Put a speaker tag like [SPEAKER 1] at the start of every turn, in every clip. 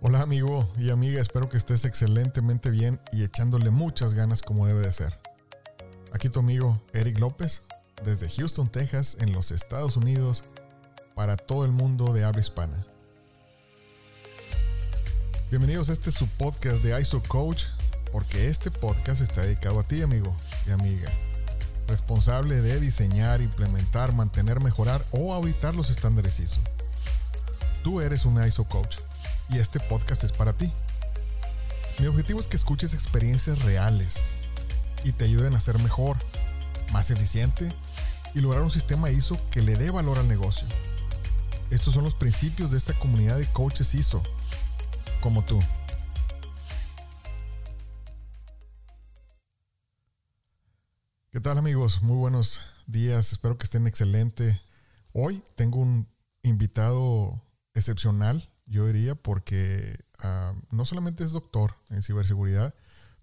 [SPEAKER 1] Hola amigo y amiga, espero que estés excelentemente bien y echándole muchas ganas como debe de ser. Aquí tu amigo Eric López, desde Houston, Texas, en los Estados Unidos, para todo el mundo de habla hispana. Bienvenidos a este su podcast de ISO Coach, porque este podcast está dedicado a ti amigo y amiga, responsable de diseñar, implementar, mantener, mejorar o auditar los estándares ISO. Tú eres un ISO Coach y este podcast es para ti. Mi objetivo es que escuches experiencias reales y te ayuden a ser mejor, más eficiente y lograr un sistema ISO que le dé valor al negocio. Estos son los principios de esta comunidad de coaches ISO, como tú. ¿Qué tal amigos? Muy buenos días, espero que estén excelente. Hoy tengo un invitado excepcional yo diría, porque ah, no solamente es doctor en ciberseguridad,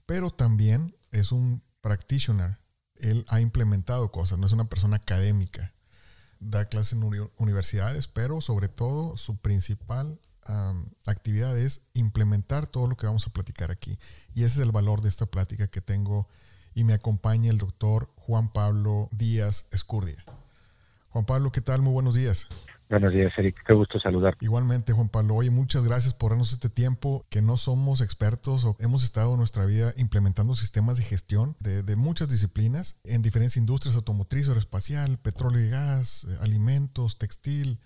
[SPEAKER 1] pero también es un practitioner. Él ha implementado cosas, no es una persona académica. Da clases en universidades, pero sobre todo su principal actividad es implementar todo lo que vamos a platicar aquí. Y ese es el valor de esta plática que tengo y me acompaña el doctor Juan Pablo Díaz Escurdia. Juan Pablo, ¿qué tal? Muy buenos días.
[SPEAKER 2] Buenos días, Eric. Qué gusto saludar.
[SPEAKER 1] Igualmente, Juan Pablo. Oye, muchas gracias por darnos este tiempo, que no somos expertos o hemos estado en nuestra vida implementando sistemas de gestión de, muchas disciplinas en diferentes industrias, automotriz, aeroespacial, petróleo y gas, eh, alimentos, textil.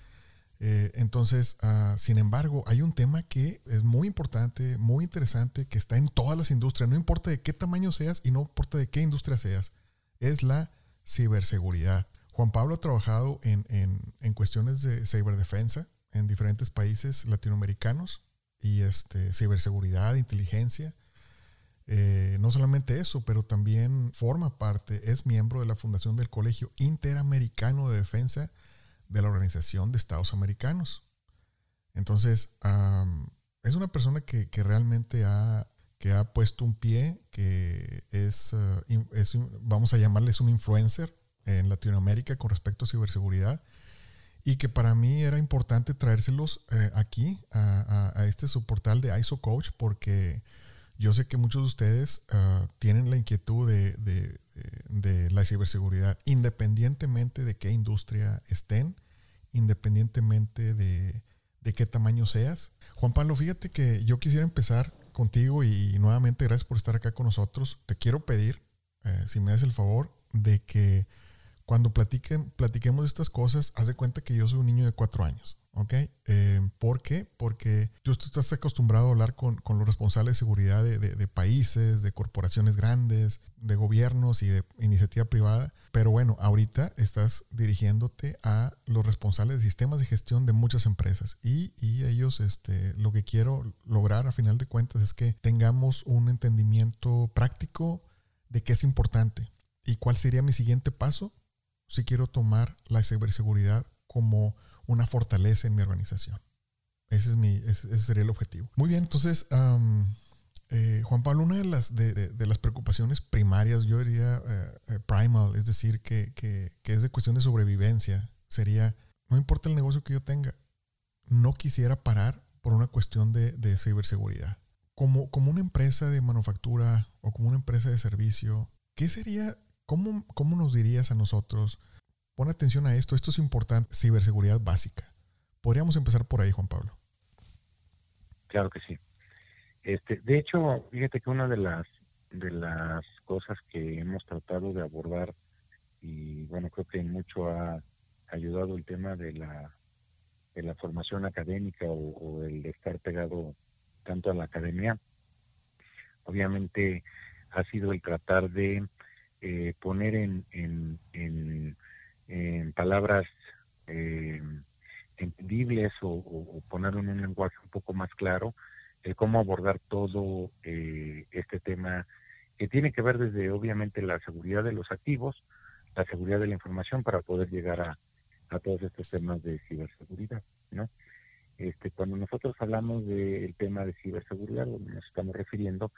[SPEAKER 1] Eh, entonces, ah, sin embargo, hay un tema que es muy importante, muy interesante, que está en todas las industrias, no importa de qué tamaño seas y no importa de qué industria seas, es la ciberseguridad. Juan Pablo ha trabajado en, cuestiones de ciberdefensa en diferentes países latinoamericanos y este, ciberseguridad, inteligencia. Eh, no solamente eso, pero también forma parte, es miembro de la fundación del Colegio Interamericano de Defensa de la Organización de Estados Americanos. Entonces, es una persona que, realmente ha, que ha puesto un pie, que es, uh, es, vamos a llamarle, un influencer en Latinoamérica con respecto a ciberseguridad y que para mí era importante traérselos eh, aquí a, este subportal de ISO Coach porque yo sé que muchos de ustedes ah, tienen la inquietud de, la ciberseguridad independientemente de qué industria estén, independientemente de, qué tamaño seas. Juan Pablo, fíjate que yo quisiera empezar contigo y, nuevamente gracias por estar acá con nosotros. Te quiero pedir, eh, si me das el favor, de que cuando platiquen, platiquemos de estas cosas, haz de cuenta que yo soy un niño de cuatro años, ¿ok? Eh, ¿Por qué? Porque tú estás acostumbrado a hablar con, los responsables de seguridad de, países, de corporaciones grandes, de gobiernos y de iniciativa privada, pero bueno, ahorita estás dirigiéndote a los responsables de sistemas de gestión de muchas empresas y, y ellos, este, lo que quiero lograr a final de cuentas es que tengamos un entendimiento práctico de qué es importante y cuál sería mi siguiente paso si quiero tomar la ciberseguridad como una fortaleza en mi organización. Ese, es mi, ese, sería el objetivo. Muy bien, entonces, eh, Juan Pablo, una de las, de, las preocupaciones primarias, yo diría eh, eh, primal, es decir, que, es de cuestión de sobrevivencia, sería, no importa el negocio que yo tenga, no quisiera parar por una cuestión de, ciberseguridad. Como, como una empresa de manufactura o como una empresa de servicio, ¿qué sería ¿Cómo, ¿Cómo nos dirías a nosotros? Pon atención a esto, esto es importante, ciberseguridad básica. Podríamos empezar por ahí, Juan Pablo.
[SPEAKER 2] Claro que sí. Este, de hecho, fíjate que una de las de las cosas que hemos tratado de abordar y bueno, creo que mucho ha ayudado el tema de la de la formación académica o, o el estar pegado tanto a la academia, obviamente ha sido el tratar de eh, poner en, en, en, palabras eh, entendibles o, ponerlo en un lenguaje un poco más claro el cómo abordar todo eh, este tema que tiene que ver desde obviamente la seguridad de los activos, la seguridad de la información para poder llegar a, a todos estos temas de ciberseguridad, ¿no? Este, cuando nosotros hablamos del tema de ciberseguridad, nos estamos refiriendo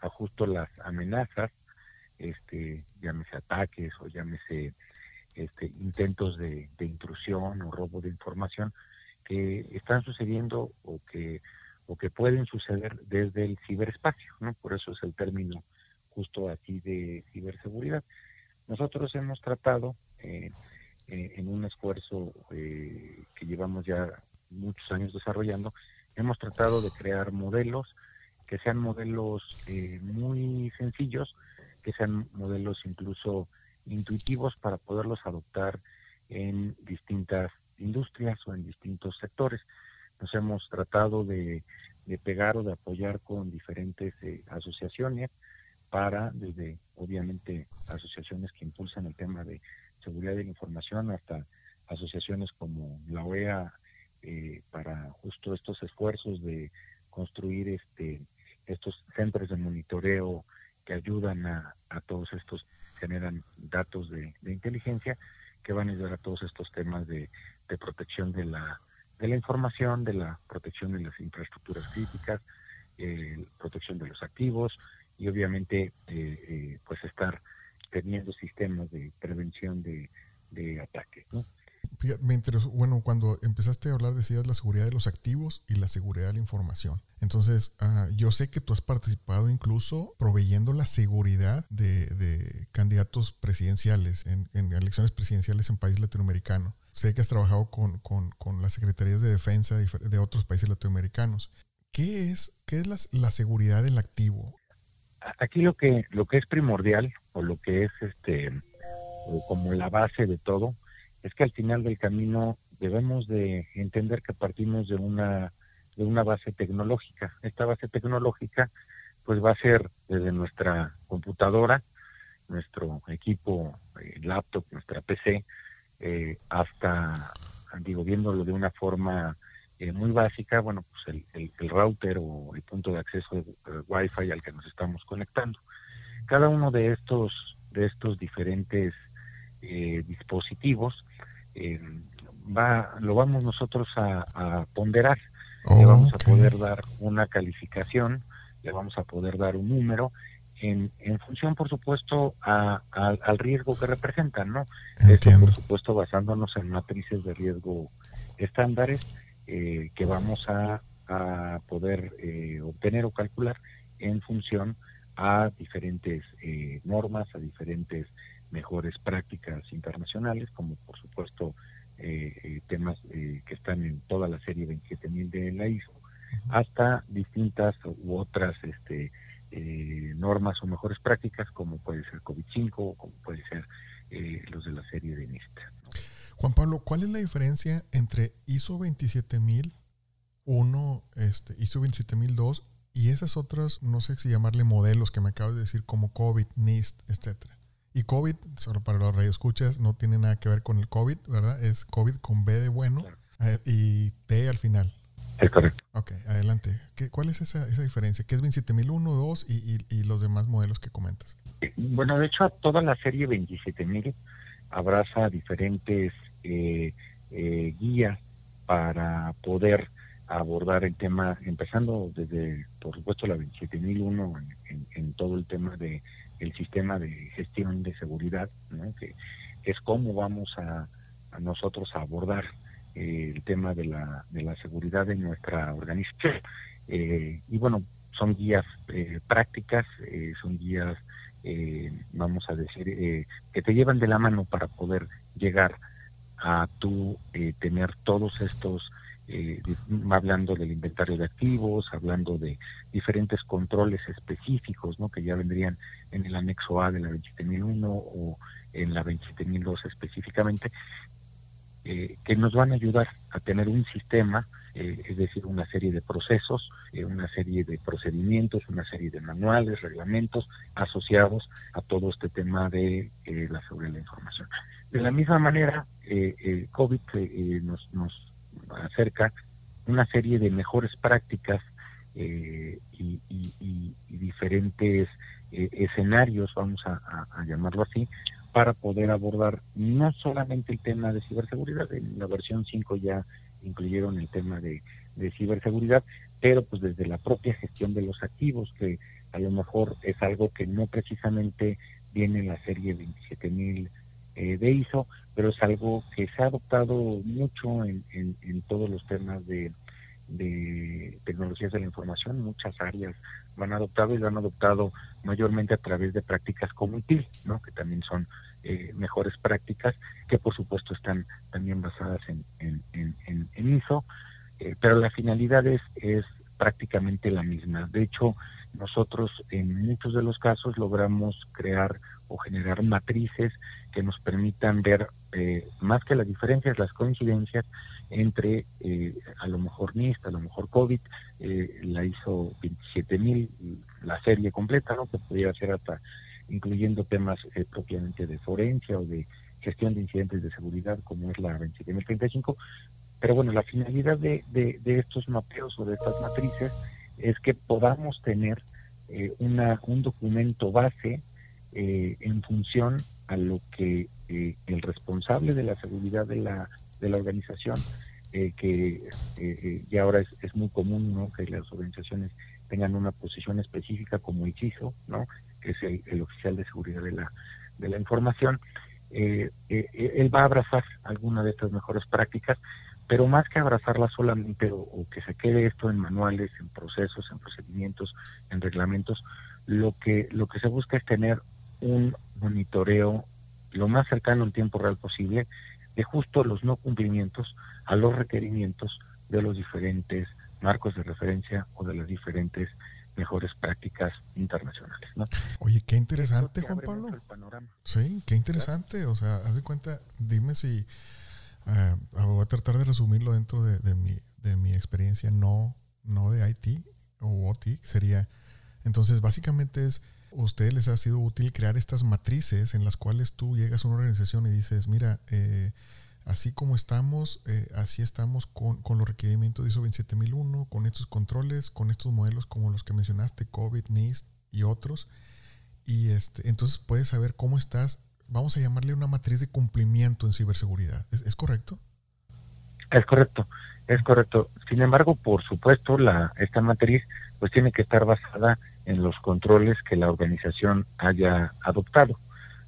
[SPEAKER 2] a justo las amenazas este, llámese ataques o llámese este, intentos de, intrusión o robo de información que están sucediendo o que o que pueden suceder desde el ciberespacio, ¿no? Por eso es el término justo aquí de ciberseguridad. Nosotros hemos tratado eh, eh, en un esfuerzo eh, que llevamos ya muchos años desarrollando, hemos tratado de crear modelos que sean modelos muy sencillos, que sean modelos incluso intuitivos para poderlos adoptar en distintas industrias o en distintos sectores. Nos hemos tratado de, pegar o de apoyar con diferentes asociaciones para, desde obviamente asociaciones que impulsan el tema de seguridad de la información hasta asociaciones como la OEA eh, para justo estos esfuerzos de construir este estos centros de monitoreo que ayudan a, todos estos, generan datos de, inteligencia que van a ayudar a todos estos temas de, protección de la, de la información, de la protección de las infraestructuras críticas, eh, protección de los activos, y obviamente eh, eh, pues estar teniendo sistemas de prevención de, de ataques. ¿no?
[SPEAKER 1] Me interesó, bueno, cuando empezaste a hablar decías la seguridad de los activos y la seguridad de la información. Entonces, ah, yo sé que tú has participado incluso proveyendo la seguridad de, candidatos presidenciales en, elecciones presidenciales en países latinoamericanos. Sé que has trabajado con, las secretarías de defensa de, de, otros países latinoamericanos. ¿Qué es, qué es la, la seguridad del activo?
[SPEAKER 2] aquí lo que lo que es primordial o lo que es este como la base de todo es que al final del camino debemos de entender que partimos de una de una base tecnológica. Esta base tecnológica pues va a ser desde nuestra computadora, nuestro equipo eh, laptop, nuestra PC, eh, hasta, digo, viéndolo de una forma eh, muy básica, bueno, pues el, el, router o el punto de acceso de, Wi-Fi al que nos estamos conectando. Cada uno de estos, de estos diferentes eh, dispositivos eh, va, lo vamos nosotros a, ponderar, le vamos a poder dar una calificación, le vamos a poder dar un número en, en función, por supuesto, a, al riesgo que representan, ¿no? Esto, por supuesto, basándonos en matrices de riesgo estándares eh, que vamos a, poder eh, obtener o calcular en función a diferentes eh, normas, a diferentes mejores prácticas internacionales, como por supuesto temas que están en toda la serie 27000 de la ISO, hasta distintas u otras este, normas o mejores prácticas, como puede ser COVID-5 o como puede ser los de la serie de NIST.
[SPEAKER 1] Juan Pablo, ¿cuál es la diferencia entre ISO 27001, este, ISO 27002 y esas otras, no sé si llamarle modelos que me acabas de decir, como COVID, NIST, etcétera? Y COVID, solo para los radioescuchas, no tiene nada que ver con el COVID, ¿verdad? Es COVID con B de bueno y T al final.
[SPEAKER 2] Es correcto.
[SPEAKER 1] Ok, adelante. ¿Qué, ¿Cuál es esa, esa diferencia? ¿Qué es 27001, 2 y, y, y los demás modelos que comentas?
[SPEAKER 2] Bueno, de hecho, toda la serie 27000 abraza diferentes eh, eh, guía para poder abordar el tema, empezando desde, por supuesto, la 27001 en, en, todo el tema de el sistema de gestión de seguridad, que es cómo vamos a, nosotros a abordar eh, el tema de la, de la seguridad de nuestra organización. Eh, y bueno, son guías prácticas, son guías, vamos a decir, que te llevan de la mano para poder llegar a tú eh, tener todos estos, eh, hablando del inventario de activos, hablando de diferentes controles específicos, ¿no? que ya vendrían en el anexo A de la 27001 o en la 27002 específicamente, eh, que nos van a ayudar a tener un sistema, es decir, una serie de procesos, una serie de procedimientos, una serie de manuales, reglamentos asociados a todo este tema de la seguridad de la información. De la misma manera, eh, COVID eh, nos, nos acerca una serie de mejores prácticas eh, y, diferentes escenarios, vamos a, llamarlo así, para poder abordar no solamente el tema de ciberseguridad, en la versión 5 ya incluyeron el tema de, de ciberseguridad, pero pues desde la propia gestión de los activos, que a lo mejor es algo que no precisamente viene en la serie 27000 eh, de ISO, pero es algo que se ha adoptado mucho en, todos los temas de tecnologías de la información, muchas áreas van adoptado y lo han adoptado mayormente a través de prácticas como ¿no? que también son eh, mejores prácticas, que por supuesto están también basadas en, en, ISO, eh, pero la finalidad es, es prácticamente la misma. De hecho, nosotros en muchos de los casos logramos crear o generar matrices que nos permitan ver eh, más que las diferencias, las coincidencias entre eh, a lo mejor NIST, a lo mejor COVID, eh, la hizo 27000, la serie completa, ¿no? que podría ser hasta incluyendo temas eh, propiamente de forencia o de gestión de incidentes de seguridad, como es la 27035. Pero bueno, la finalidad de, de, estos mapeos o de estas matrices es que podamos tener una, un documento base en función a lo que el responsable de la seguridad de la de la organización, eh, que eh, eh, ya ahora es, es, muy común ¿no? que las organizaciones tengan una posición específica como CISO, ¿no? que es el, oficial de seguridad de la, de la información. él va a abrazar alguna de estas mejores prácticas, pero más que abrazarlas solamente o, o, que se quede esto en manuales, en procesos, en procedimientos, en reglamentos, lo que, lo que se busca es tener un monitoreo lo más cercano en tiempo real posible de justo los no cumplimientos a los requerimientos de los diferentes marcos de referencia o de las diferentes mejores prácticas internacionales. ¿no?
[SPEAKER 1] Oye, qué interesante, Juan Pablo. Sí, qué interesante. O sea, haz de cuenta, dime si uh, voy a tratar de resumirlo dentro de, de, mi, de mi experiencia no, no de IT o OT, sería, entonces básicamente es, ustedes les ha sido útil crear estas matrices en las cuales tú llegas a una organización y dices, mira, eh, así como estamos, eh, así estamos con, los requerimientos de ISO 27001, con estos controles, con estos modelos como los que mencionaste, COVID, NIST y otros. Y este, entonces puedes saber cómo estás, vamos a llamarle una matriz de cumplimiento en ciberseguridad. ¿Es, correcto?
[SPEAKER 2] Es correcto, es correcto. Sin embargo, por supuesto, la, esta matriz pues tiene que estar basada los controles que la organización haya adoptado.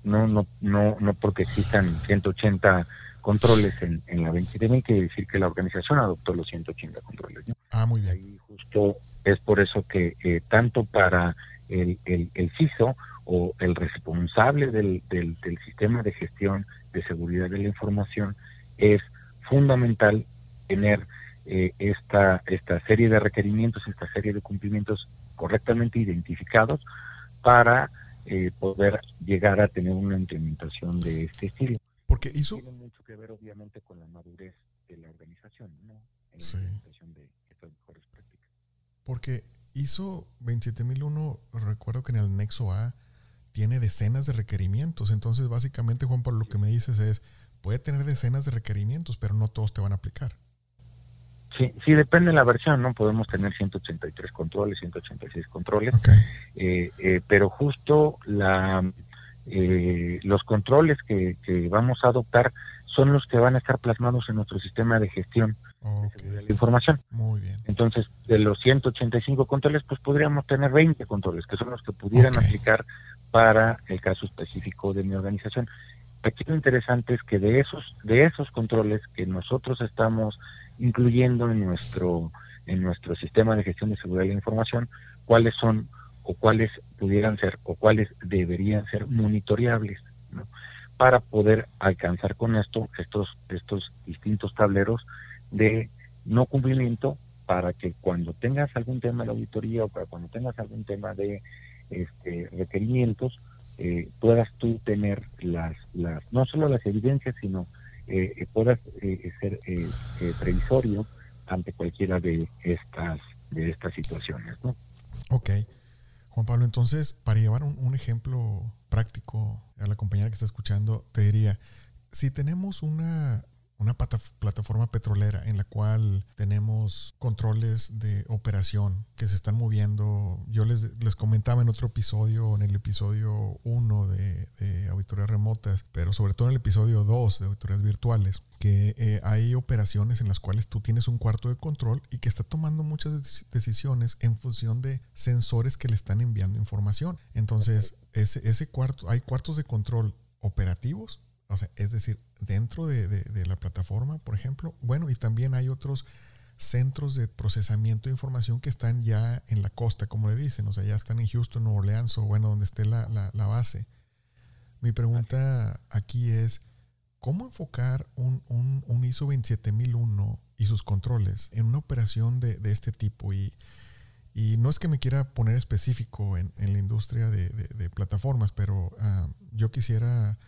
[SPEAKER 2] No, no, no, no porque existan 180 controles en, en la 2020 quiere decir que la organización adoptó los 180 controles.
[SPEAKER 1] Ah, muy bien.
[SPEAKER 2] Y justo es por eso que eh, tanto para el, el, el, CISO o el responsable del, del, sistema de gestión de seguridad de la información es fundamental tener eh, esta, esta serie de requerimientos, esta serie de cumplimientos correctamente identificados para eh, poder llegar a tener una implementación de este estilo.
[SPEAKER 1] Porque hizo...
[SPEAKER 2] Tiene mucho que ver, obviamente, con la madurez de la organización, ¿no? En la implementación de estas mejores prácticas.
[SPEAKER 1] Porque ISO 27001, recuerdo que en el nexo A tiene decenas de requerimientos. Entonces, básicamente, Juan, por lo que me dices es, puede tener decenas de requerimientos, pero no todos te van a aplicar.
[SPEAKER 2] Sí, sí, depende de la versión, ¿no? Podemos tener 183 controles, 186 controles, eh, eh, pero justo la eh, los controles que, vamos a adoptar son los que van a estar plasmados en nuestro sistema de gestión de la información.
[SPEAKER 1] Muy bien.
[SPEAKER 2] Entonces, de los 185 controles, pues podríamos tener 20 controles, que son los que pudieran aplicar para el caso específico de mi organización. Aquí lo interesante es que de esos, de esos controles que nosotros estamos incluyendo en nuestro, en nuestro sistema de gestión de seguridad de información, cuáles son o cuáles pudieran ser o cuáles deberían ser monitoreables ¿no? para poder alcanzar con esto estos estos distintos tableros de no cumplimiento para que cuando tengas algún tema de auditoría o para cuando tengas algún tema de este, requerimientos eh, puedas tú tener las las no solo las evidencias sino eh, puedas eh, ser eh, previsorio ante cualquiera de estas de estas situaciones ¿no?
[SPEAKER 1] Ok. Juan Pablo, entonces, para llevar un, ejemplo práctico a la compañera que está escuchando, te diría, si tenemos una, una plataforma petrolera en la cual tenemos controles de operación que se están moviendo. Yo les, les comentaba en otro episodio, en el episodio 1 de, auditorías remotas, pero sobre todo en el episodio 2 de auditorías virtuales, que eh, hay operaciones en las cuales tú tienes un cuarto de control y que está tomando muchas decisiones en función de sensores que le están enviando información. Entonces, ese, ese cuarto, hay cuartos de control operativos o sea, es decir, dentro de, la plataforma, por ejemplo, bueno, y también hay otros centros de procesamiento de información que están ya en la costa, como le dicen, o sea, ya están en Houston, Nueva Orleans o bueno, donde esté la, base. Mi pregunta aquí es, ¿cómo enfocar un, ISO 27001 y sus controles en una operación de, este tipo? Y, y, no es que me quiera poner específico en, la industria de, plataformas, pero ah, yo quisiera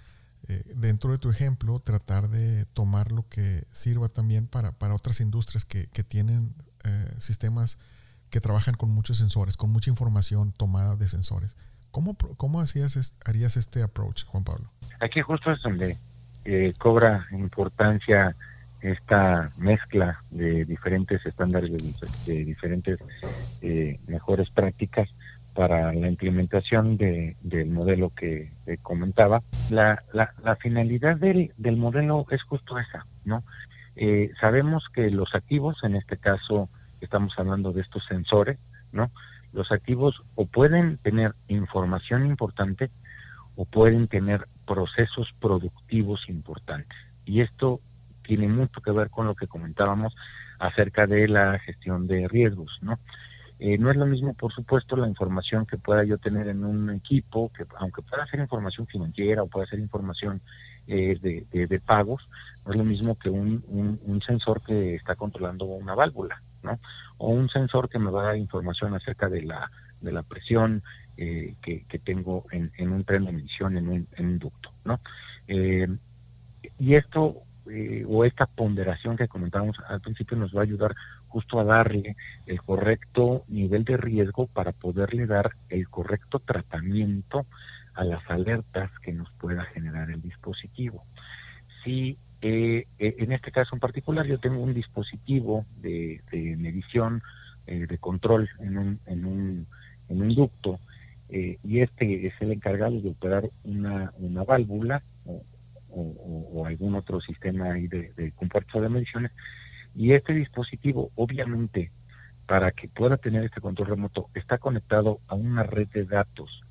[SPEAKER 1] eh, dentro de tu ejemplo, tratar de tomar lo que sirva también para, para otras industrias que, que tienen eh, sistemas que trabajan con muchos sensores, con mucha información tomada de sensores. ¿Cómo, cómo hacías, harías este approach, Juan Pablo?
[SPEAKER 2] Aquí justo es donde eh, cobra importancia esta mezcla de diferentes estándares, de, diferentes mejores prácticas para la implementación de, del modelo que, comentaba. La, la, finalidad del, del, modelo es justo esa, ¿no? Eh, sabemos que los activos, en este caso estamos hablando de estos sensores, ¿no? Los activos o pueden tener información importante o pueden tener procesos productivos importantes. Y esto tiene mucho que ver con lo que comentábamos acerca de la gestión de riesgos, ¿no? Eh, no es lo mismo, por supuesto, la información que pueda yo tener en un equipo, que aunque pueda ser información financiera o pueda ser información eh, de, de, pagos, no es lo mismo que un, un, sensor que está controlando una válvula, ¿no? O un sensor que me va a dar información acerca de la, de la presión eh, que, que, tengo en, en, un tren de emisión, en un, en ducto, ¿no? y esto, o esta ponderación que comentábamos al principio, nos va a ayudar justo a darle el correcto nivel de riesgo para poderle dar el correcto tratamiento a las alertas que nos pueda generar el dispositivo. Si eh, eh, en este caso en particular yo tengo un dispositivo de, medición, eh, de control en un, en un, ducto, y este es el encargado de operar una, válvula o, algún otro sistema ahí de, de de mediciones, y este dispositivo, obviamente, para que pueda tener este control remoto, está conectado a una red de datos,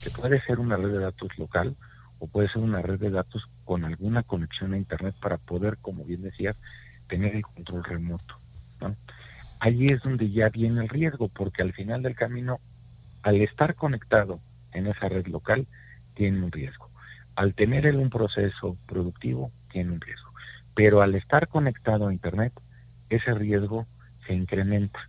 [SPEAKER 2] que puede ser una red de datos local o puede ser una red de datos con alguna conexión a Internet para poder, como bien decías, tener el control remoto. ¿no? Ahí es donde ya viene el riesgo, porque al final del camino, al estar conectado en esa red local, tiene un riesgo. Al tener él un proceso productivo, tiene un riesgo. Pero al estar conectado a Internet, ese riesgo se incrementa.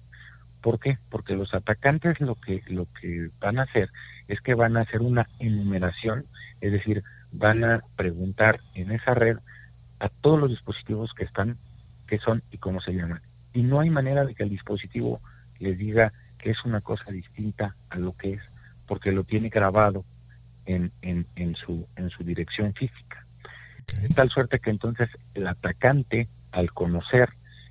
[SPEAKER 2] ¿Por qué? Porque los atacantes lo que, lo que van a hacer es que van a hacer una enumeración, es decir, van a preguntar en esa red a todos los dispositivos que están, qué son y cómo se llaman. Y no hay manera de que el dispositivo les diga que es una cosa distinta a lo que es, porque lo tiene grabado en, en, en, su, en su dirección física. Tal suerte que entonces el atacante, al conocer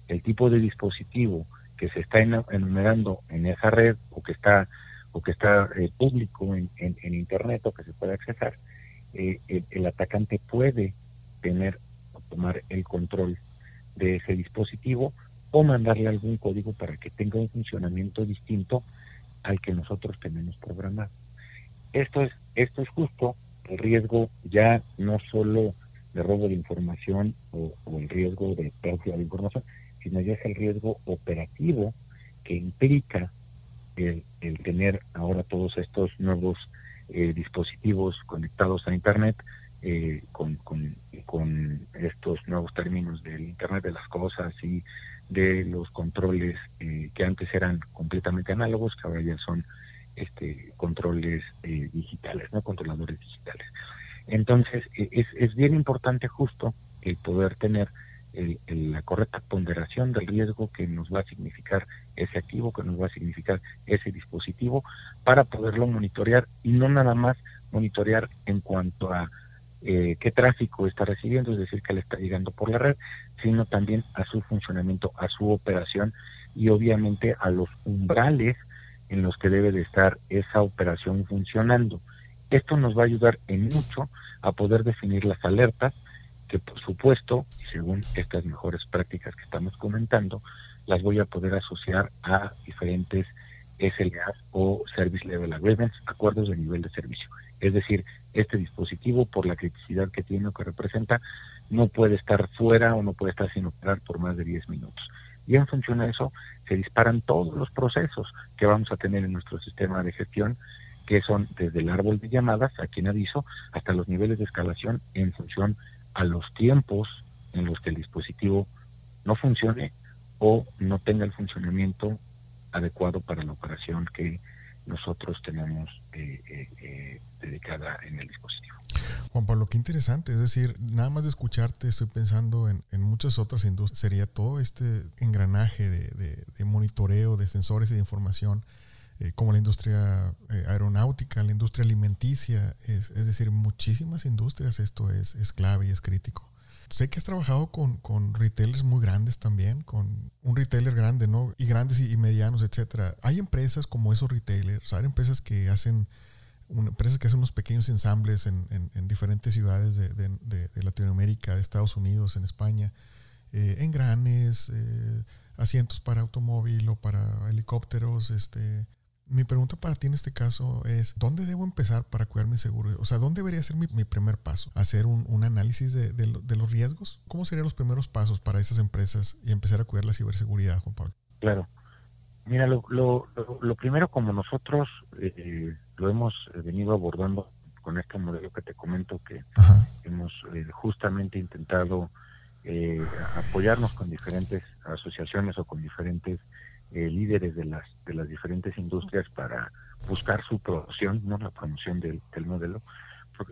[SPEAKER 2] el tipo de dispositivo que se está enumerando en esa red o que está o que está eh, público en, internet o que se puede accesar, eh, el, atacante puede tener o tomar el control de ese dispositivo o mandarle algún código para que tenga un funcionamiento distinto al que nosotros tenemos programado. Esto es, esto es justo el riesgo ya no solo de robo de información o, el riesgo de pérdida de información, sino ya es el riesgo operativo que implica el, tener ahora todos estos nuevos eh, dispositivos conectados a Internet eh, con, con, estos nuevos términos del Internet de las cosas y de los controles eh, que antes eran completamente análogos, que ahora ya son este, controles digitales, no controladores digitales. Entonces, e, es, bien importante justo el poder tener la correcta ponderación del riesgo que nos va a significar ese activo, que nos va a significar ese dispositivo, para poderlo monitorear y no nada más monitorear en cuanto a eh, qué tráfico está recibiendo, es decir, que le está llegando por la red, sino también a su funcionamiento, a su operación y obviamente a los umbrales en los que debe de estar esa operación funcionando. Esto nos va a ayudar en mucho a poder definir las alertas, que por supuesto, según estas mejores prácticas que estamos comentando, las voy a poder asociar a diferentes SLAs o Service Level Agreements, acuerdos de nivel de servicio. Es decir, este dispositivo, por la criticidad que tiene o que representa, no puede estar fuera o no puede estar sin operar por más de 10 minutos. Y en función de eso se disparan todos los procesos que vamos a tener en nuestro sistema de gestión, que son desde el árbol de llamadas, aquí en aviso, hasta los niveles de escalación en función a los tiempos en los que el dispositivo no funcione o no tenga el funcionamiento adecuado para la operación que nosotros tenemos eh, eh, eh, dedicada en el dispositivo.
[SPEAKER 1] Juan Pablo, qué interesante. Es decir, nada más de escucharte, estoy pensando en, muchas otras industrias. Sería todo este engranaje de, monitoreo de sensores y de información, como la industria aeronáutica, la industria alimenticia. Es, es, decir, muchísimas industrias esto es, es clave y es crítico. Sé que has trabajado con, con, retailers muy grandes también, con un retailer grande, ¿no? Y grandes y, medianos, etcétera. Hay empresas como esos retailers, hay empresas que hacen empresas que hacen unos pequeños ensambles en, en, diferentes ciudades de, de, Latinoamérica, de Estados Unidos, en España, eh, engranes, eh, asientos para automóvil o para helicópteros, este, mi pregunta para ti en este caso es, ¿dónde debo empezar para cuidar mi seguro? O sea, ¿dónde debería ser mi, primer paso? ¿Hacer un, análisis de, los riesgos? ¿Cómo serían los primeros pasos para esas empresas y empezar a cuidar la ciberseguridad, Juan Pablo?
[SPEAKER 2] Claro. Mira, lo, lo, lo primero como nosotros eh, lo hemos venido abordando con este modelo que te comento que hemos eh, justamente intentado eh, apoyarnos con diferentes asociaciones o con diferentes eh, líderes de las de las diferentes industrias para buscar su promoción, no la promoción del, modelo.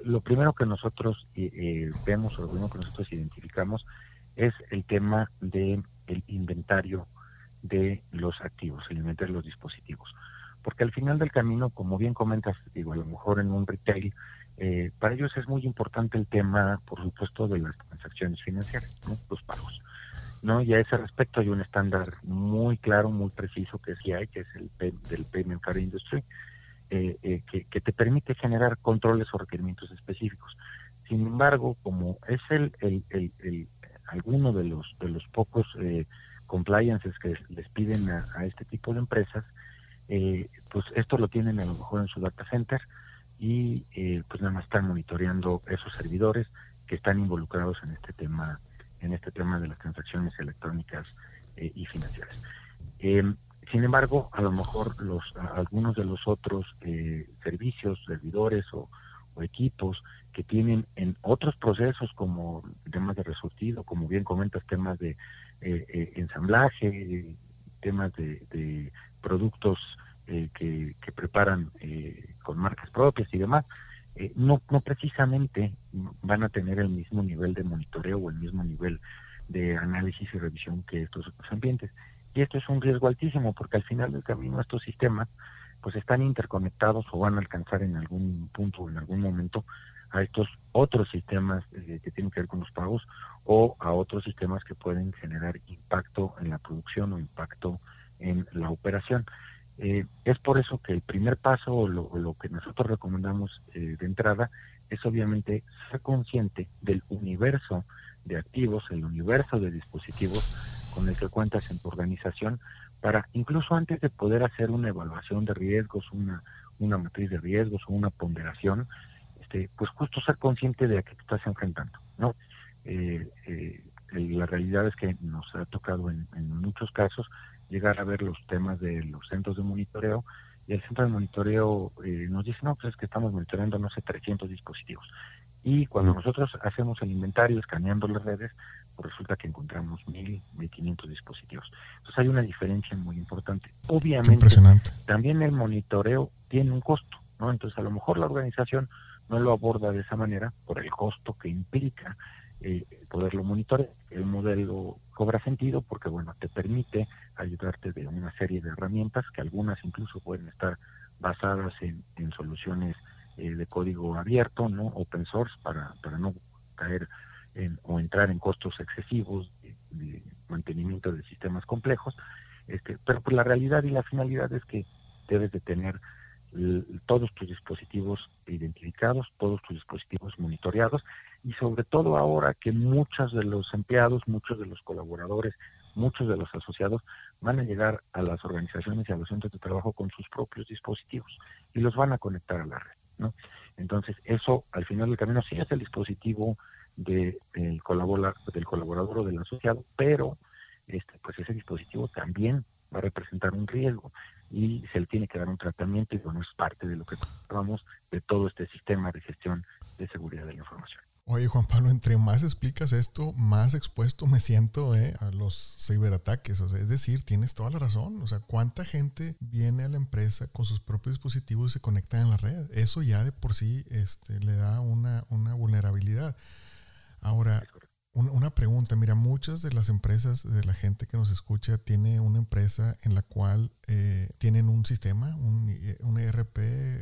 [SPEAKER 2] lo primero que nosotros eh, eh, vemos o lo primero que nosotros identificamos es el tema de el inventario de los activos, el inventario de los dispositivos. Porque al final del camino, como bien comentas, digo, a lo mejor en un retail, para ellos es muy importante el tema, por supuesto, de las transacciones financieras, los pagos. ¿No? Y a ese respecto hay un estándar muy claro, muy preciso que sí hay, que es el del Payment Card Industry, eh, eh, que, te permite generar controles o requerimientos específicos. Sin embargo, como es el, el, el, alguno de los de los pocos eh, compliances que les piden a, este tipo de empresas, pues esto lo tienen a lo mejor en su data center y pues nada más están monitoreando esos servidores que están involucrados en este tema en este tema de las transacciones electrónicas eh, y financieras. Em, sin embargo, a lo mejor los algunos de los otros eh, servicios, servidores o, equipos que tienen en otros procesos como temas de resurtido, como bien comentas, temas de eh, ensamblaje, temas de, productos que, que, preparan con marcas propias y demás, eh, no, no precisamente van a tener el mismo nivel de monitoreo o el mismo nivel de análisis y revisión que estos otros ambientes. Y esto es un riesgo altísimo porque al final del camino estos sistemas pues están interconectados o van a alcanzar en algún punto o en algún momento a estos otros sistemas eh, que tienen que ver con los pagos o a otros sistemas que pueden generar impacto en la producción o impacto en la operación. Eh, es por eso que el primer paso o lo, que nosotros recomendamos eh, de entrada es obviamente ser consciente del universo de activos, el universo de dispositivos con el que cuentas en tu organización para incluso antes de poder hacer una evaluación de riesgos, una, una matriz de riesgos o una ponderación, este, pues justo ser consciente de a qué estás enfrentando, ¿no? Eh, la realidad es que nos ha tocado en muchos casos llegar a ver los temas de los centros de monitoreo y el centro de monitoreo eh, nos dice, no, pues es que estamos monitoreando, no sé, 300 dispositivos. Y cuando nosotros hacemos el inventario, escaneando las redes, pues resulta que encontramos 1.000, 1.500 dispositivos. Entonces hay una diferencia muy importante. Obviamente, también el monitoreo tiene un costo, ¿no? Entonces a lo mejor la organización no lo aborda de esa manera por el costo que implica eh, poderlo monitorear. El modelo cobra sentido porque, bueno, te permite ayudarte de una serie de herramientas que algunas incluso pueden estar basadas en, soluciones eh, de código abierto, no open source, para, para no caer en, o entrar en costos excesivos de, mantenimiento de sistemas complejos. Este, pero pues la realidad y la finalidad es que debes de tener todos tus dispositivos identificados, todos tus dispositivos monitoreados y sobre todo ahora que muchos de los empleados, muchos de los colaboradores, muchos de los asociados van a llegar a las organizaciones y a los centros de trabajo con sus propios dispositivos y los van a conectar a la red, ¿no? Entonces, eso al final del camino sí es el dispositivo de, del, colaborador, del colaborador o del asociado, pero este, pues ese dispositivo también va a representar un riesgo y se le tiene que dar un tratamiento y bueno, es parte de lo que hablamos de todo este sistema de gestión de seguridad de la información.
[SPEAKER 1] Oye, Juan Pablo, entre más explicas esto, más expuesto me siento eh, a los ciberataques. O sea, es decir, tienes toda la razón. O sea, ¿cuánta gente viene a la empresa con sus propios dispositivos y se conecta en la red? Eso ya de por sí este, le da una, una vulnerabilidad. Ahora, una pregunta, mira, muchas de las empresas, de la gente que nos escucha, tiene una empresa en la cual eh, tienen un sistema, un, un ERP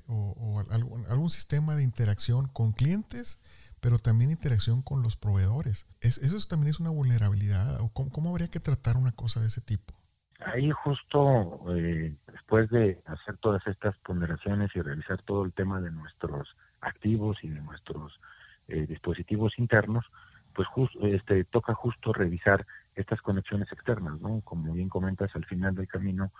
[SPEAKER 1] o, algún, algún, sistema de interacción con clientes, pero también interacción con los proveedores. ¿Es, ¿Eso también es una vulnerabilidad? ¿O cómo, habría que tratar una cosa de ese tipo?
[SPEAKER 2] Ahí justo eh, después de hacer todas estas ponderaciones y realizar todo el tema de nuestros activos y de nuestros eh, dispositivos internos, pues este, toca justo revisar estas conexiones externas, ¿no? Como bien comentas, al final del camino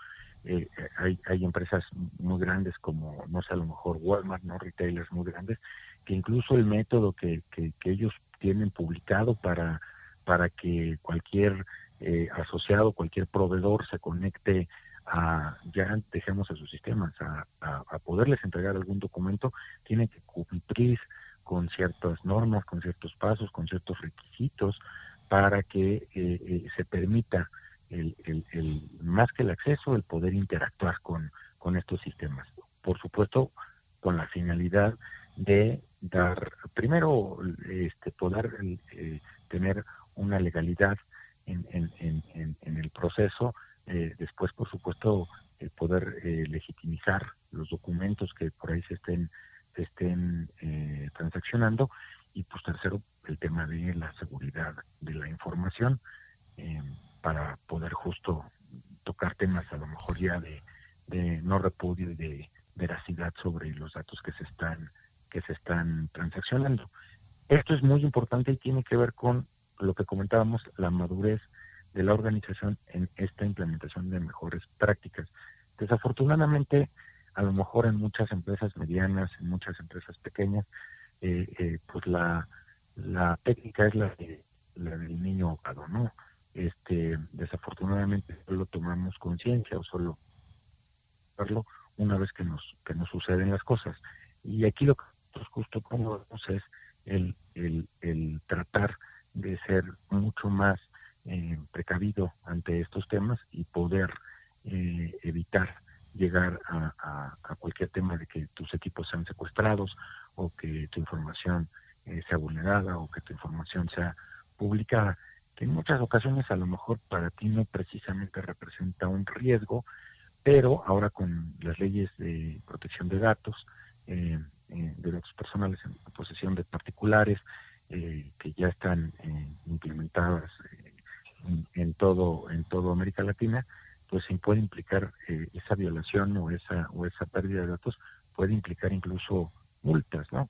[SPEAKER 2] eh, hay, hay empresas muy grandes como, no sé, a lo mejor Walmart, ¿no? Retailers muy grandes, que incluso el método que, que, ellos tienen publicado para, para que cualquier eh, asociado, cualquier proveedor se conecte a, ya dejemos a sus sistemas, a, a, poderles entregar algún documento, tienen que cumplir con ciertas normas, con ciertos pasos, con ciertos requisitos para que eh, eh, se permita el, el, el, más que el acceso, el poder interactuar con, con estos sistemas. Por supuesto, con la finalidad de dar, primero, este, poder eh, tener una legalidad en, en, en, en el proceso, después, por supuesto, poder legitimizar los documentos que por ahí se estén se estén eh, transaccionando y pues tercero el tema de la seguridad de la información eh, para poder justo tocar temas a lo mejor ya de, de no repudio y de veracidad sobre los datos que se están que se están transaccionando. Esto es muy importante y tiene que ver con lo que comentábamos, la madurez de la organización en esta implementación de mejores prácticas. Desafortunadamente, a lo mejor en muchas empresas medianas, en muchas empresas pequeñas, eh, eh, pues la, la técnica es la, de, la del niño ahogado, ¿no? Este, desafortunadamente solo tomamos conciencia o solo una vez que nos que nos suceden las cosas. Y aquí lo que nosotros justo como es el, el, el tratar de ser mucho más eh, precavido ante estos temas y poder evitar llegar a, cualquier tema de que tus equipos sean secuestrados o que tu información eh, sea vulnerada o que tu información sea publicada, que en muchas ocasiones a lo mejor para ti no precisamente representa un riesgo, pero ahora con las leyes de protección de datos, eh, eh, de datos personales en posesión de particulares, que ya están implementadas en, en todo en todo América Latina, pues puede implicar eh, esa violación o esa o esa pérdida de datos puede implicar incluso multas, ¿no?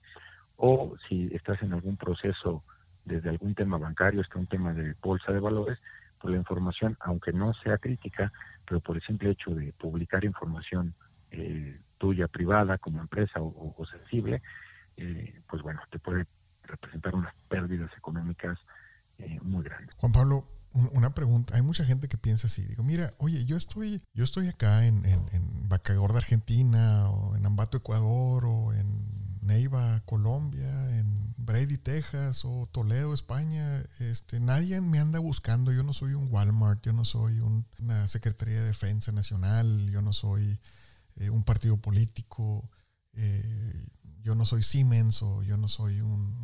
[SPEAKER 2] O si estás en algún proceso desde algún tema bancario hasta un tema de bolsa de valores, pues la información, aunque no sea crítica, pero por el simple hecho de publicar información eh, tuya privada como empresa o, sensible, eh, pues bueno, te puede representar unas pérdidas económicas muy grandes.
[SPEAKER 1] Juan Pablo, una pregunta. Hay mucha gente que piensa así. Digo, mira, oye, yo estoy, yo estoy acá en, en, en Bacagorda, Argentina, o en Ambato, Ecuador, o en Neiva, Colombia, en Brady, Texas, o Toledo, España. Este, nadie me anda buscando. Yo no soy un Walmart, yo no soy una Secretaría de Defensa Nacional, yo no soy eh, un partido político. Eh, yo no soy Siemens o yo no soy un,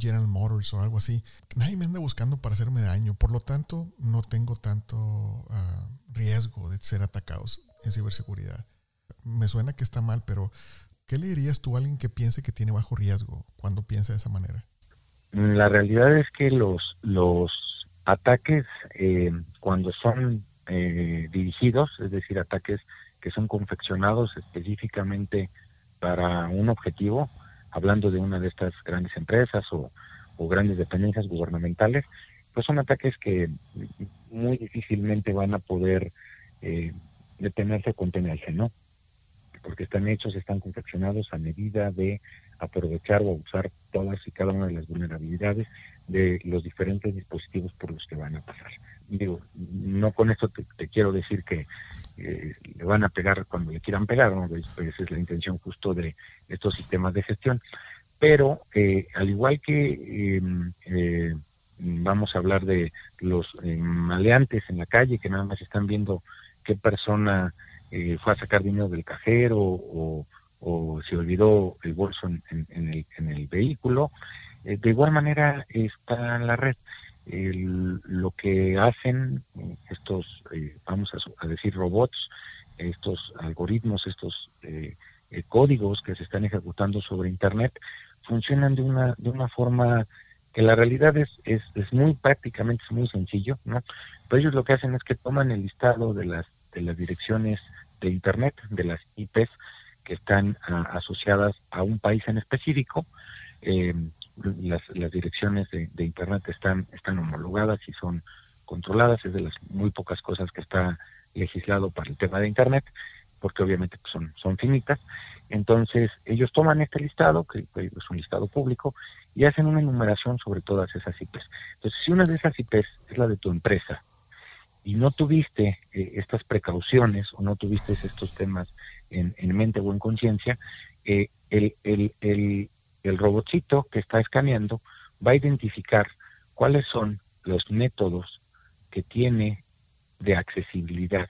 [SPEAKER 1] General Motors o algo así. Nadie me anda buscando para hacerme daño. Por lo tanto, no tengo tanto ah, riesgo de ser atacados en ciberseguridad. Me suena que está mal, pero ¿qué le dirías tú a alguien que piense que tiene bajo riesgo cuando piensa de esa manera?
[SPEAKER 2] La realidad es que los, los ataques, eh, cuando son eh, dirigidos, es decir, ataques que son confeccionados específicamente para un objetivo, hablando de una de estas grandes empresas o, grandes dependencias gubernamentales, pues son ataques que muy difícilmente van a poder eh, detenerse o contenerse, ¿no? Porque están hechos, están confeccionados a medida de aprovechar o usar todas y cada una de las vulnerabilidades de los diferentes dispositivos por los que van a pasar. digo, no con esto te, quiero decir que eh, le van a pegar cuando le quieran pegar, ¿no? Pues, pues, esa es la intención justo de estos sistemas de gestión. Pero eh, al igual que em, eh, vamos a hablar de los maleantes en la calle que nada más están viendo qué persona fue a sacar dinero del cajero o, se olvidó el bolso en, el, en el, vehículo, de igual manera está la red lo que hacen estos, eh, vamos a, decir, robots, estos algoritmos, estos eh, eh, códigos que se están ejecutando sobre Internet, funcionan de una, de una forma que la realidad es, es, es muy prácticamente es muy sencillo, ¿no? Pero ellos lo que hacen es que toman el listado de las, de las direcciones de Internet, de las IPs que están asociadas a un país en específico, eh, las, las direcciones de, Internet están, están homologadas y son controladas, es de las muy pocas cosas que está legislado para el tema de Internet, porque obviamente son, son finitas. Entonces, ellos toman este listado, que es un listado público, y hacen una enumeración sobre todas esas IPs. Entonces, si una de esas IPs es la de tu empresa y no tuviste eh, estas precauciones o no tuviste estos temas en, en mente o en conciencia, eh, el, el, el, el robotcito que está escaneando va a identificar cuáles son los métodos que tiene de accesibilidad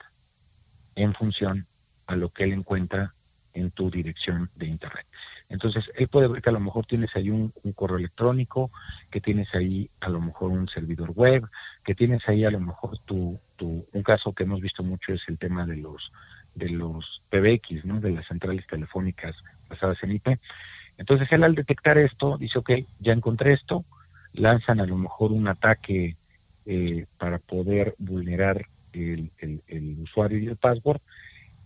[SPEAKER 2] en función a lo que él encuentra en tu dirección de internet. Entonces, él puede ver que a lo mejor tienes ahí un, correo electrónico, que tienes ahí a lo mejor un servidor web, que tienes ahí a lo mejor tu, tu un caso que hemos visto mucho es el tema de los de los PBX, ¿no? De las centrales telefónicas basadas en IP. Entonces él al detectar esto dice, ok, ya encontré esto, lanzan a lo mejor un ataque eh, para poder vulnerar el, usuario y el password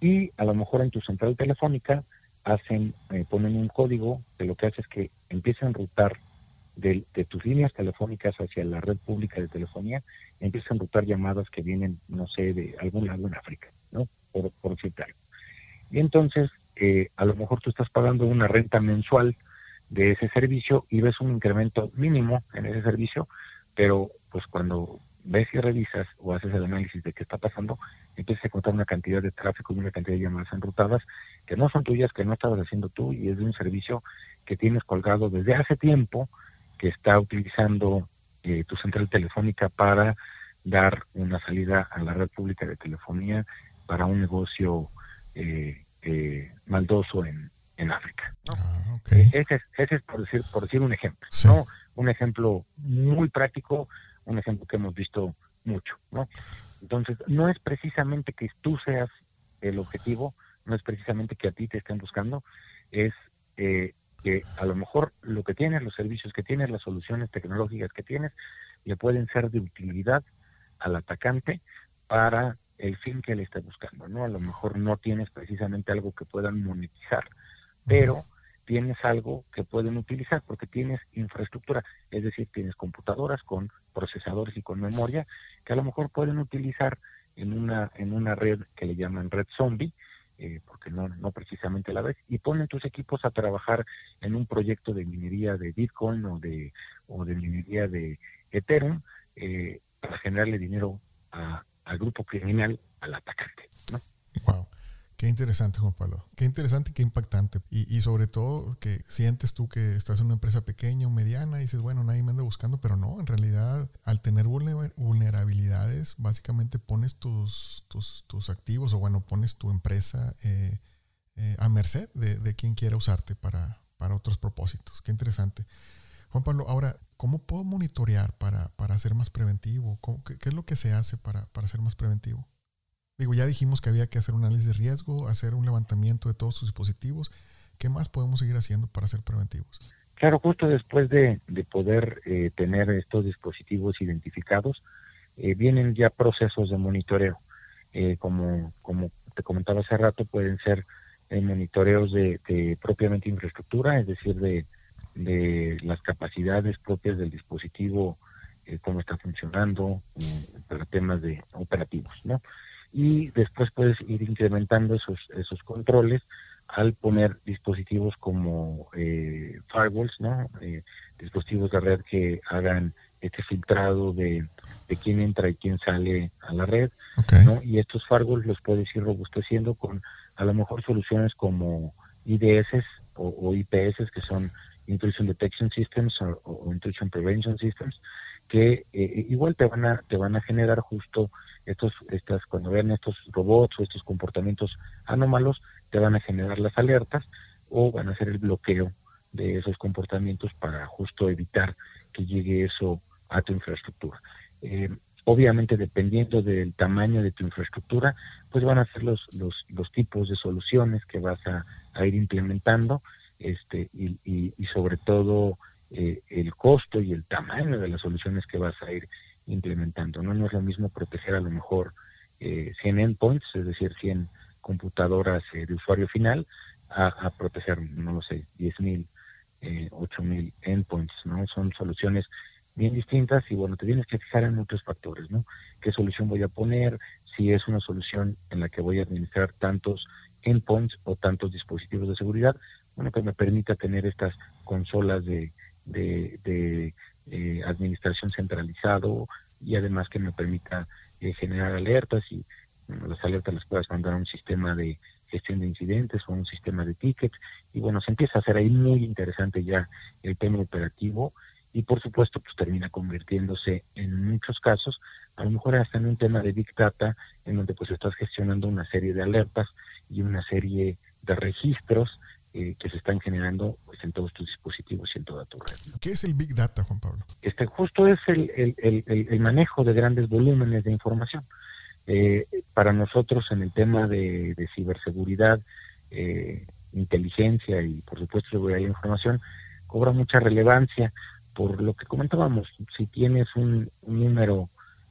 [SPEAKER 2] y a lo mejor en tu central telefónica hacen, eh, ponen un código que lo que hace es que empieza a enrutar de, tus líneas telefónicas hacia la red pública de telefonía, empieza a enrutar llamadas que vienen, no sé, de algún lado en África, ¿no? Por, por citar. Y entonces a lo mejor tú estás pagando una renta mensual de ese servicio y ves un incremento mínimo en ese servicio, pero pues cuando ves y revisas o haces el análisis de qué está pasando, empiezas a encontrar una cantidad de tráfico y una cantidad de llamadas enrutadas que no son tuyas, que no estabas haciendo tú y es de un servicio que tienes colgado desde hace tiempo que está utilizando eh, tu central telefónica para dar una salida a la red pública de telefonía para un negocio eh, eh, maldoso en, en África. Ah, ese, es, ese, es, por decir, por decir un ejemplo, ¿no? Un ejemplo muy práctico, un ejemplo que hemos visto mucho, ¿no? Entonces, no es precisamente que tú seas el objetivo, no es precisamente que a ti te estén buscando, es eh, que a lo mejor lo que tienes, los servicios que tienes, las soluciones tecnológicas que tienes, le pueden ser de utilidad al atacante para el fin que le esté buscando, ¿no? A lo mejor no tienes precisamente algo que puedan monetizar, pero tienes algo que pueden utilizar porque tienes infraestructura, es decir, tienes computadoras con procesadores y con memoria que a lo mejor pueden utilizar en una en una red que le llaman red zombie, eh, porque no, no precisamente la ves, y ponen tus equipos a trabajar en un proyecto de minería de Bitcoin o de, o de minería de Ethereum eh, para generarle dinero a, al grupo criminal, al atacante. ¿no?
[SPEAKER 1] Wow. Qué interesante, Juan Pablo. Qué interesante y qué impactante. Y, y, sobre todo que sientes tú que estás en una empresa pequeña o mediana y dices, bueno, nadie me anda buscando, pero no, en realidad al tener vulnerabilidades, básicamente pones tus, tus, tus activos o bueno, pones tu empresa eh, eh, a merced de, de, quien quiera usarte para, para otros propósitos. Qué interesante. Juan Pablo, ahora, ¿cómo puedo monitorear para, para ser más preventivo? Qué, es lo que se hace para, para ser más preventivo? Digo, ya dijimos que había que hacer un análisis de riesgo, hacer un levantamiento de todos sus dispositivos. ¿Qué más podemos seguir haciendo para ser preventivos?
[SPEAKER 2] Claro, justo después de, de poder eh, tener estos dispositivos identificados, eh, vienen ya procesos de monitoreo. Eh, como, como te comentaba hace rato, pueden ser monitoreos de, de propiamente infraestructura, es decir, de, de las capacidades propias del dispositivo, eh, cómo está funcionando, eh, para temas de operativos, ¿no? Y después puedes ir incrementando esos, esos controles al poner dispositivos como eh, firewalls, ¿no? dispositivos de red que hagan este filtrado de, de quién entra y quién sale a la red, ¿no? Y estos firewalls los puedes ir robusteciendo con a lo mejor soluciones como IDS o, IPS, que son Intrusion Detection Systems o, Intrusion Prevention Systems, que eh, igual te van a te van a generar justo estos estas cuando vean estos robots o estos comportamientos anómalos te van a generar las alertas o van a hacer el bloqueo de esos comportamientos para justo evitar que llegue eso a tu infraestructura. Eh, obviamente dependiendo del tamaño de tu infraestructura, pues van a ser los, los, los tipos de soluciones que vas a, ir implementando este, y, sobre todo eh, el costo y el tamaño de las soluciones que vas a ir implementando. No, no es lo mismo proteger a lo mejor eh, 100 endpoints, es decir, 100 computadoras eh, de usuario final, a, proteger, no lo sé, 10.000, eh, 8.000 endpoints, ¿no? Son soluciones bien distintas y bueno, te tienes que fijar en muchos factores, ¿no? ¿Qué solución voy a poner? Si es una solución en la que voy a administrar tantos endpoints o tantos dispositivos de seguridad, bueno, que me permita tener estas consolas de, de, eh, administración centralizado y además que me permita eh, generar alertas y las alertas las puedas mandar a un sistema de gestión de incidentes o un sistema de tickets. Y bueno, se empieza a hacer ahí muy interesante ya el tema operativo y por supuesto pues termina convirtiéndose en muchos casos a lo mejor hasta en un tema de big data en donde pues estás gestionando una serie de alertas y una serie de registros eh, que se están generando pues en todos tus dispositivos y en toda tu red.
[SPEAKER 1] ¿Qué es el big data, Juan Pablo?
[SPEAKER 2] Este justo es el, el, el, manejo de grandes volúmenes de información. Eh, para nosotros en el tema de, de ciberseguridad, eh, inteligencia y por supuesto seguridad de la información cobra mucha relevancia por lo que comentábamos, si tienes un, número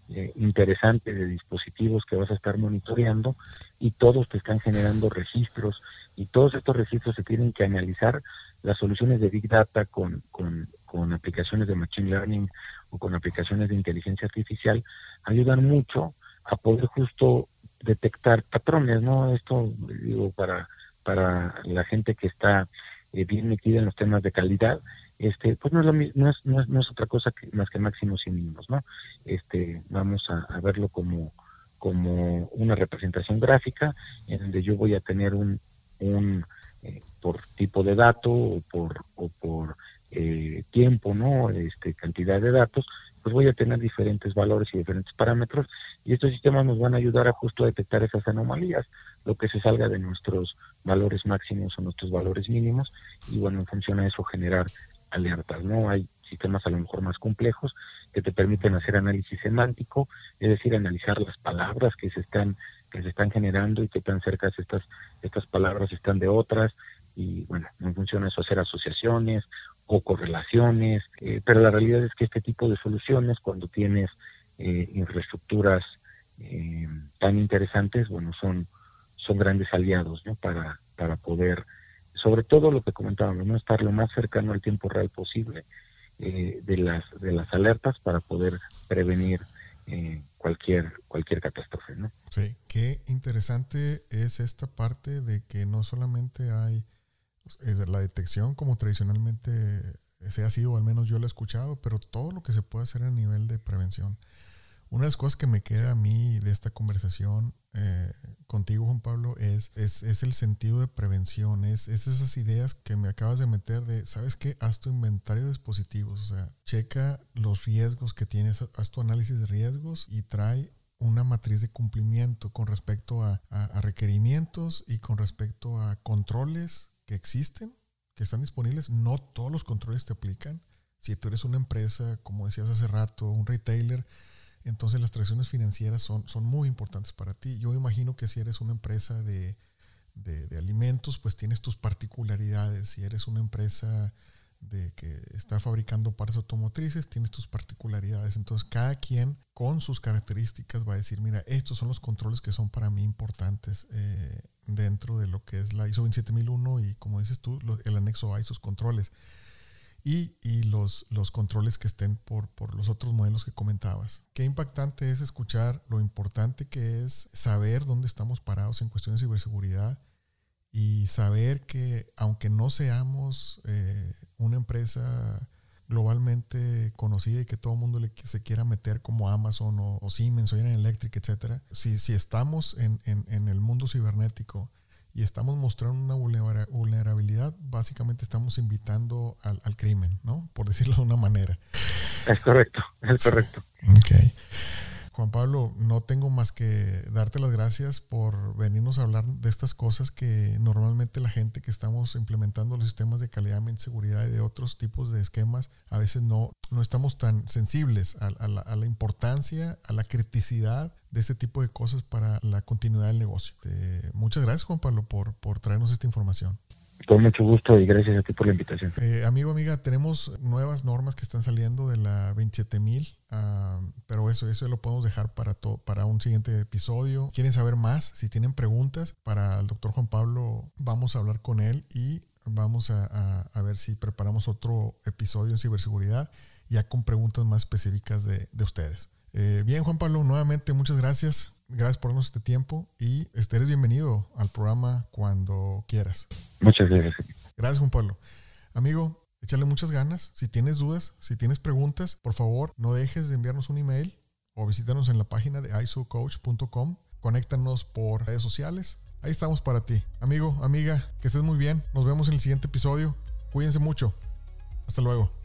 [SPEAKER 2] eh, interesante de dispositivos que vas a estar monitoreando y todos te están generando registros y todos estos registros se tienen que analizar, las soluciones de Big Data con, con, con aplicaciones de Machine Learning o con aplicaciones de inteligencia artificial ayudan mucho a poder justo detectar patrones, ¿no? Esto digo para, para la gente que está eh, bien metida en los temas de calidad, este, pues no es, lo, no es, no es, otra cosa que, más que máximos y mínimos, ¿no? Este, vamos a, verlo como, como una representación gráfica en donde yo voy a tener un, un eh, por tipo de dato o por, o por eh, tiempo, ¿no? Este, cantidad de datos, pues voy a tener diferentes valores y diferentes parámetros y estos sistemas nos van a ayudar a justo a detectar esas anomalías, lo que se salga de nuestros valores máximos o nuestros valores mínimos y bueno, en función a eso generar alertas, ¿no? Hay sistemas a lo mejor más complejos que te permiten hacer análisis semántico, es decir, analizar las palabras que se están que se están generando y qué tan cerca estas estas palabras están de otras y bueno, en función de eso hacer asociaciones o correlaciones, eh, pero la realidad es que este tipo de soluciones cuando tienes eh, infraestructuras eh, tan interesantes, bueno, son son grandes aliados, ¿no? Para para poder sobre todo lo que comentábamos, no estar lo más cercano al tiempo real posible eh, de las de las alertas para poder prevenir eh, cualquier cualquier catástrofe, ¿no?
[SPEAKER 1] Sí, qué interesante es esta parte de que no solamente hay es la detección como tradicionalmente se ha sido, al menos yo lo he escuchado, pero todo lo que se puede hacer a nivel de prevención. Una de las cosas que me queda a mí de esta conversación eh, contigo, Juan Pablo, es, es, el sentido de prevención, es, es, esas ideas que me acabas de meter de, ¿sabes qué? Haz tu inventario de dispositivos, o sea, checa los riesgos que tienes, haz tu análisis de riesgos y trae una matriz de cumplimiento con respecto a, a requerimientos y con respecto a controles que existen, que están disponibles. No todos los controles te aplican. Si tú eres una empresa, como decías hace rato, un retailer, entonces las transacciones financieras son, son muy importantes para ti. Yo imagino que si eres una empresa de, de, alimentos, pues tienes tus particularidades. Si eres una empresa de que está fabricando partes automotrices, tienes tus particularidades. Entonces, cada quien con sus características va a decir, mira, estos son los controles que son para mí importantes eh, dentro de lo que es la ISO 27001 y como dices tú, el anexo A y sus controles y, los, los, controles que estén por, por, los otros modelos que comentabas. Qué impactante es escuchar lo importante que es saber dónde estamos parados en cuestiones de ciberseguridad y saber que aunque no seamos eh, una empresa globalmente conocida y que todo el mundo se quiera meter como Amazon o, Siemens o General Electric, etcétera, si, si estamos en, en, el mundo cibernético y estamos mostrando una vulnerabilidad, básicamente estamos invitando al, al, crimen, ¿no? Por decirlo de una manera.
[SPEAKER 2] Es correcto, es correcto.
[SPEAKER 1] Ok. Juan Pablo, no tengo más que darte las gracias por venirnos a hablar de estas cosas que normalmente la gente que estamos implementando los sistemas de calidad, seguridad y de otros tipos de esquemas, a veces no, no estamos tan sensibles a, la, importancia, a la criticidad de este tipo de cosas para la continuidad del negocio. muchas gracias, Juan Pablo, por, por traernos esta información.
[SPEAKER 2] Con mucho gusto y gracias a ti por la invitación.
[SPEAKER 1] Eh, amigo, amiga, tenemos nuevas normas que están saliendo de la 27000, ah, pero eso, eso lo podemos dejar para, para un siguiente episodio. ¿Quieren saber más? Si tienen preguntas para el doctor Juan Pablo, vamos a hablar con él y vamos a, ver si preparamos otro episodio en ciberseguridad ya con preguntas más específicas de, ustedes. Eh, bien, Juan Pablo, nuevamente muchas gracias. Gracias por darnos este tiempo y estés bienvenido al programa cuando quieras.
[SPEAKER 2] Muchas gracias.
[SPEAKER 1] Gracias, Juan Pablo. Amigo, échale muchas ganas. Si tienes dudas, si tienes preguntas, por favor, no dejes de enviarnos un email o visítanos en la página de isocoach.com. Conéctanos por redes sociales. Ahí estamos para ti. Amigo, amiga, que estés muy bien. Nos vemos en el siguiente episodio. Cuídense mucho. Hasta luego.